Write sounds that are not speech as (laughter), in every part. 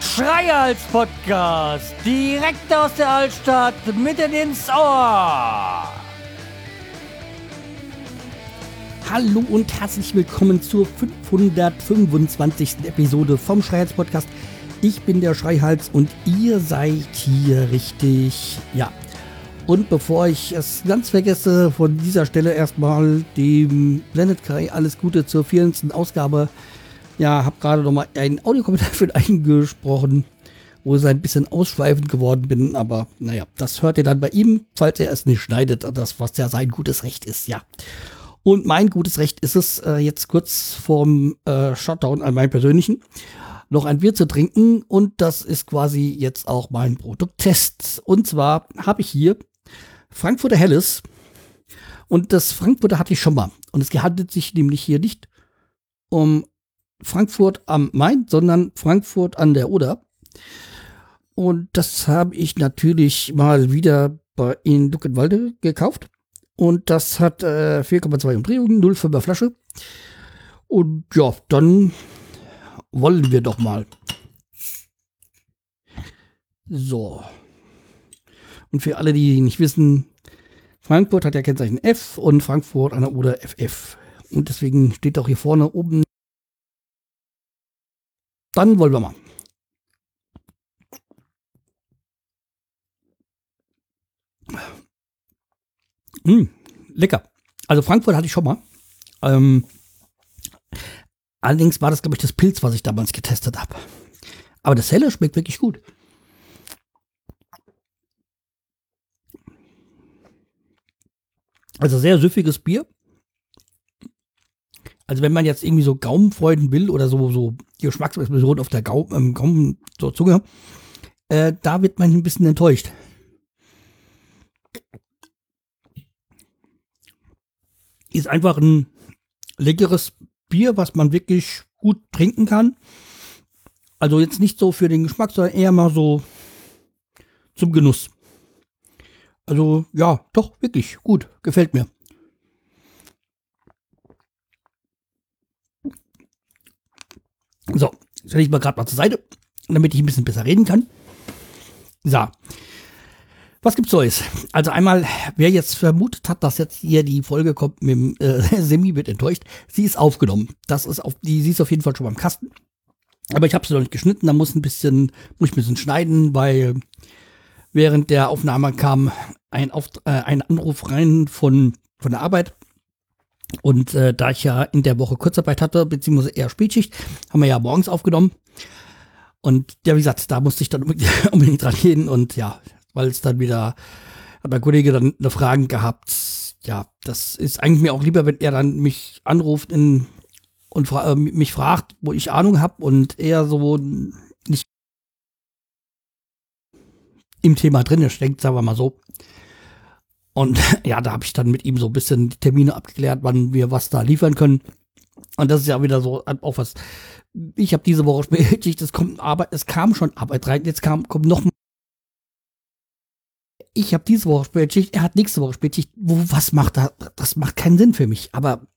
Schreihals Podcast, direkt aus der Altstadt, mitten ins Ohr. Hallo und herzlich willkommen zur 525. Episode vom Schreihals Podcast. Ich bin der Schreihals und ihr seid hier richtig. Ja. Und bevor ich es ganz vergesse, von dieser Stelle erstmal dem Planet Kai alles Gute zur 14. Ausgabe ja, habe gerade noch mal einen Audiokommentar (laughs) für ihn eingesprochen, wo ich ein bisschen ausschweifend geworden bin, aber naja, das hört ihr dann bei ihm, falls er es nicht schneidet, das, was ja sein gutes Recht ist, ja. Und mein gutes Recht ist es, äh, jetzt kurz vorm äh, Shutdown an meinen persönlichen, noch ein Bier zu trinken und das ist quasi jetzt auch mein Produkttest. Und zwar habe ich hier Frankfurter Helles und das Frankfurter hatte ich schon mal. Und es handelt sich nämlich hier nicht um Frankfurt am Main, sondern Frankfurt an der Oder. Und das habe ich natürlich mal wieder bei in Luckenwalde gekauft. Und das hat äh, 4,2 Umdrehungen, 0,5er Flasche. Und ja, dann wollen wir doch mal. So. Und für alle, die nicht wissen, Frankfurt hat ja Kennzeichen F und Frankfurt an der Oder FF. Und deswegen steht auch hier vorne oben dann wollen wir mal. Mmh, lecker. Also Frankfurt hatte ich schon mal. Ähm, allerdings war das, glaube ich, das Pilz, was ich damals getestet habe. Aber das Helle schmeckt wirklich gut. Also sehr süffiges Bier. Also wenn man jetzt irgendwie so Gaumenfreuden will oder so, so Geschmacksexplosion auf der Gaumen, ähm, Gaumen zur Zunge, äh, da wird man ein bisschen enttäuscht. Ist einfach ein leckeres Bier, was man wirklich gut trinken kann. Also jetzt nicht so für den Geschmack, sondern eher mal so zum Genuss. Also ja, doch, wirklich gut. Gefällt mir. So, stelle ich mal gerade mal zur Seite, damit ich ein bisschen besser reden kann. So. Was gibt's Neues? Also einmal, wer jetzt vermutet hat, dass jetzt hier die Folge kommt mit dem äh, (laughs) Semi wird enttäuscht, sie ist aufgenommen. Das ist auf die, sie ist auf jeden Fall schon beim Kasten. Aber ich habe sie noch nicht geschnitten, da muss ein bisschen, muss ich ein bisschen schneiden, weil während der Aufnahme kam ein, auf, äh, ein Anruf rein von, von der Arbeit und äh, da ich ja in der Woche Kurzarbeit hatte, beziehungsweise eher Spätschicht, haben wir ja morgens aufgenommen. Und ja, wie gesagt, da musste ich dann unbedingt (laughs) dran gehen. Und ja, weil es dann wieder, hat mein Kollege dann eine Frage gehabt. Ja, das ist eigentlich mir auch lieber, wenn er dann mich anruft in, und fra äh, mich fragt, wo ich Ahnung habe und eher so im Thema drin steckt, sagen wir mal so. Und (laughs) ja, da habe ich dann mit ihm so ein bisschen die Termine abgeklärt, wann wir was da liefern können. Und das ist ja wieder so auch was. Ich habe diese Woche (laughs) Spätschicht, es kommt Arbeit, es kam schon Arbeit rein, jetzt kam kommt noch ich habe diese Woche Spätschicht, er hat nächste Woche Spätschicht. Wo, was macht da? Das macht keinen Sinn für mich. Aber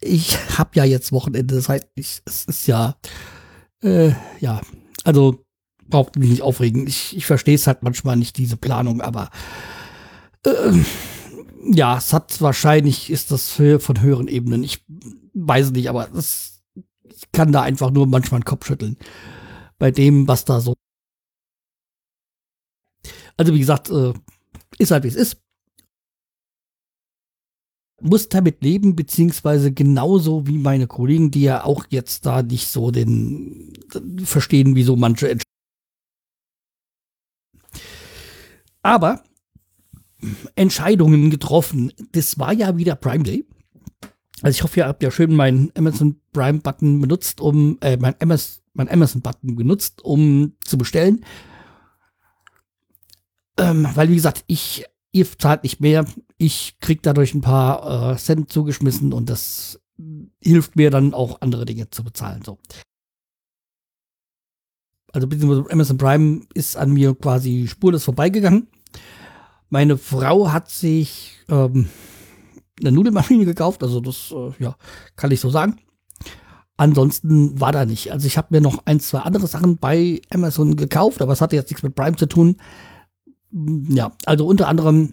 ich habe ja jetzt Wochenende, das heißt, ich, es ist ja, äh, ja, also braucht mich nicht aufregen. Ich, ich verstehe es halt manchmal nicht, diese Planung, aber äh, ja, es hat wahrscheinlich, ist das von höheren Ebenen. Ich weiß nicht, aber das, ich kann da einfach nur manchmal den Kopf schütteln. Bei dem, was da so. Also, wie gesagt, äh, ist halt wie es ist. Muss damit leben, beziehungsweise genauso wie meine Kollegen, die ja auch jetzt da nicht so den verstehen, wieso manche Aber Entscheidungen getroffen. Das war ja wieder Prime Day. Also ich hoffe, ihr habt ja schön meinen Amazon Prime Button benutzt, um äh, mein Amazon, mein Amazon Button genutzt, um zu bestellen. Ähm, weil wie gesagt, ich ihr zahlt nicht mehr, ich krieg dadurch ein paar äh, Cent zugeschmissen und das hilft mir dann auch andere Dinge zu bezahlen. So also beziehungsweise Amazon Prime ist an mir quasi spurlos vorbeigegangen. Meine Frau hat sich ähm, eine Nudelmaschine gekauft, also das äh, ja, kann ich so sagen. Ansonsten war da nicht. Also ich habe mir noch ein, zwei andere Sachen bei Amazon gekauft, aber es hatte jetzt nichts mit Prime zu tun. Ja, also unter anderem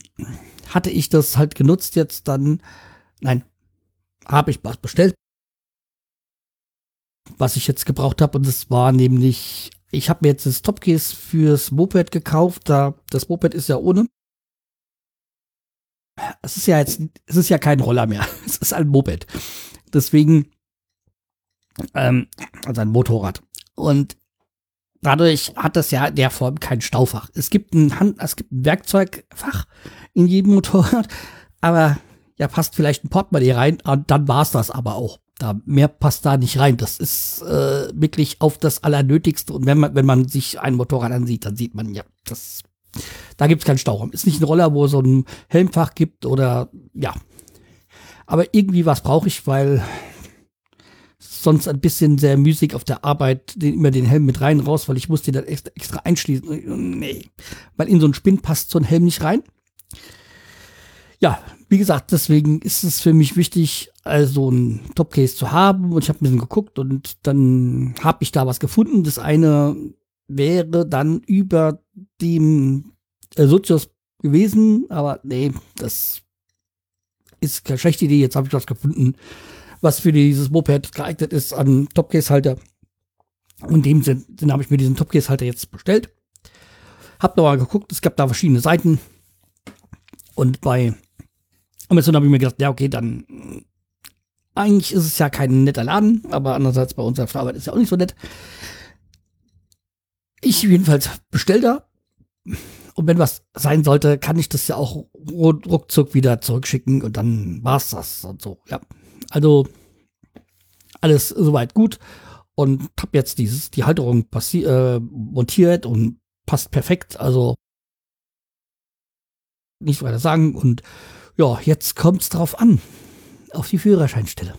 hatte ich das halt genutzt jetzt dann. Nein, habe ich was bestellt. Was ich jetzt gebraucht habe und das war nämlich, ich habe mir jetzt das Topcase fürs Moped gekauft. Da das Moped ist ja ohne. Es ist ja jetzt, es ist ja kein Roller mehr. (laughs) Es ist ein Moped. Deswegen ähm, also ein Motorrad. Und dadurch hat das ja in der Form kein Staufach. Es gibt ein Hand, es gibt ein Werkzeugfach in jedem Motorrad, aber ja, passt vielleicht ein Portemonnaie rein, und dann war's das aber auch. Da mehr passt da nicht rein. Das ist äh, wirklich auf das Allernötigste. Und wenn man, wenn man sich ein Motorrad ansieht, dann sieht man, ja, das, da gibt's keinen Stauraum. Ist nicht ein Roller, wo es so ein Helmfach gibt oder ja. Aber irgendwie was brauche ich, weil sonst ein bisschen sehr müßig auf der Arbeit den, immer den Helm mit rein raus, weil ich musste den dann extra, extra einschließen. Nee, weil in so einen Spinn passt so ein Helm nicht rein. Ja, wie gesagt, deswegen ist es für mich wichtig, also ein Topcase zu haben. Und ich habe ein bisschen geguckt und dann habe ich da was gefunden. Das eine wäre dann über dem äh, Sozius gewesen, aber nee, das ist keine schlechte Idee. Jetzt habe ich was gefunden, was für dieses Moped geeignet ist an Topcase-Halter. Und dem Sinn, Sinn habe ich mir diesen Topcase-Halter jetzt bestellt. Hab noch mal geguckt, es gab da verschiedene Seiten. Und bei Amazon habe ich mir gedacht, ja, okay, dann eigentlich ist es ja kein netter Laden, aber andererseits bei unserer Arbeit ist ja auch nicht so nett. Ich jedenfalls bestell da. Und wenn was sein sollte, kann ich das ja auch ruckzuck wieder zurückschicken und dann war's das und so, ja. Also alles soweit gut und habe jetzt dieses die Halterung äh, montiert und passt perfekt. Also nicht weiter sagen und ja, jetzt kommt's drauf an auf die Führerscheinstelle.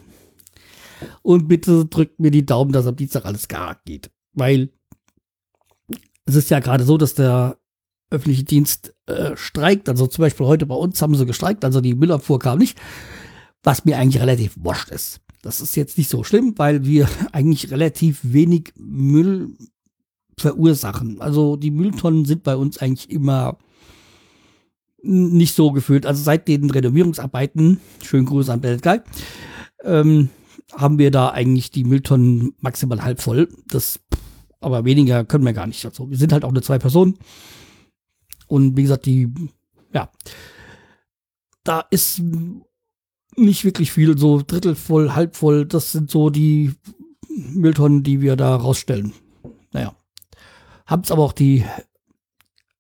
Und bitte drückt mir die Daumen, dass am Dienstag alles gar geht, weil es ist ja gerade so, dass der öffentliche Dienst äh, streikt. Also zum Beispiel heute bei uns haben sie gestreikt, also die Müllabfuhr kam nicht was mir eigentlich relativ wurscht ist. Das ist jetzt nicht so schlimm, weil wir (laughs) eigentlich relativ wenig Müll verursachen. Also die Mülltonnen sind bei uns eigentlich immer nicht so gefüllt. Also seit den Renovierungsarbeiten, schönen Gruß an Belgei, ähm, haben wir da eigentlich die Mülltonnen maximal halb voll. Das, aber weniger können wir gar nicht. Also wir sind halt auch nur zwei Personen. Und wie gesagt, die, ja, da ist nicht wirklich viel, so Drittel voll, halb voll. Das sind so die Mülltonnen, die wir da rausstellen. Naja. Haben es aber auch die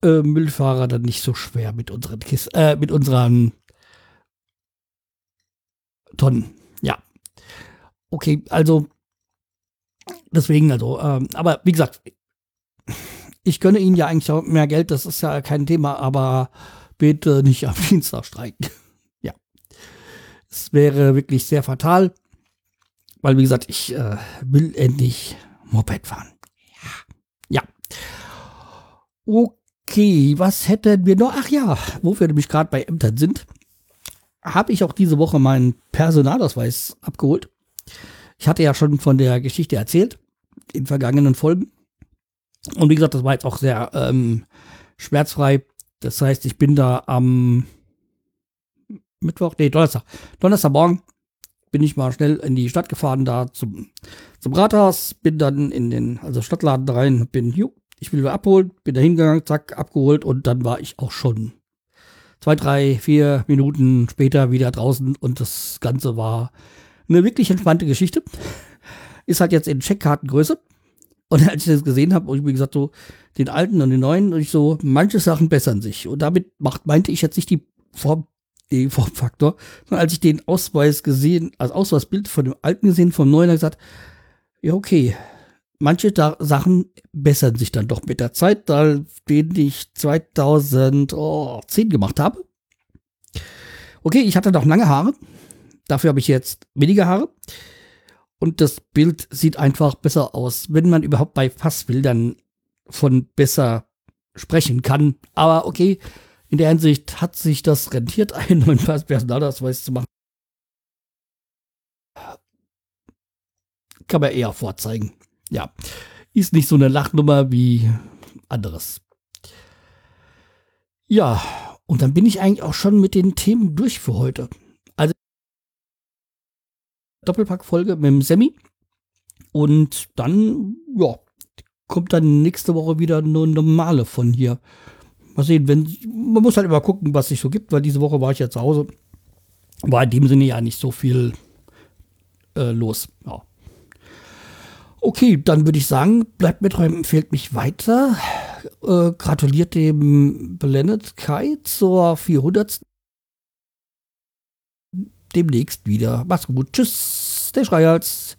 äh, Müllfahrer dann nicht so schwer mit unseren Kisten, äh, mit unseren Tonnen. Ja. Okay, also deswegen, also, ähm, aber wie gesagt, ich gönne Ihnen ja eigentlich auch mehr Geld, das ist ja kein Thema, aber bitte nicht am (laughs) Dienstag streiken. Es wäre wirklich sehr fatal, weil, wie gesagt, ich äh, will endlich Moped fahren. Ja. ja. Okay, was hätten wir noch? Ach ja, wo wir nämlich gerade bei Ämtern sind, habe ich auch diese Woche meinen Personalausweis abgeholt. Ich hatte ja schon von der Geschichte erzählt in vergangenen Folgen. Und wie gesagt, das war jetzt auch sehr ähm, schmerzfrei. Das heißt, ich bin da am Mittwoch, nee, Donnerstag. Donnerstagmorgen bin ich mal schnell in die Stadt gefahren, da zum, zum Rathaus, bin dann in den, also Stadtladen rein, bin, jo, ich will wieder abholen, bin da hingegangen, zack, abgeholt und dann war ich auch schon zwei, drei, vier Minuten später wieder draußen und das Ganze war eine wirklich entspannte Geschichte. Ist halt jetzt in Checkkartengröße. Und (laughs) als ich das gesehen habe, und ich wie gesagt so, den alten und den neuen, und ich so, manche Sachen bessern sich. Und damit macht, meinte ich jetzt nicht die Form E-Formfaktor. Und als ich den Ausweis gesehen, also Ausweisbild von dem alten gesehen, vom neuen, habe ich gesagt, ja, okay. Manche da Sachen bessern sich dann doch mit der Zeit, da den ich 2010 gemacht habe. Okay, ich hatte noch lange Haare. Dafür habe ich jetzt weniger Haare. Und das Bild sieht einfach besser aus, wenn man überhaupt bei Passbildern von besser sprechen kann. Aber okay, in der Hinsicht hat sich das rentiert, (laughs) einen neuen Personalausweis zu machen. Kann man eher vorzeigen. Ja, ist nicht so eine Lachnummer wie anderes. Ja, und dann bin ich eigentlich auch schon mit den Themen durch für heute. Also Doppelpack-Folge mit dem Semi. Und dann, ja, kommt dann nächste Woche wieder eine normale von hier. Mal sehen, wenn, man muss halt immer gucken, was sich so gibt, weil diese Woche war ich ja zu Hause. War in dem Sinne ja nicht so viel äh, los. Ja. Okay, dann würde ich sagen, bleibt mir treu, empfehlt mich weiter. Äh, gratuliert dem Blended Kai zur 400. Demnächst wieder. Mach's gut. Tschüss, der Schreihals.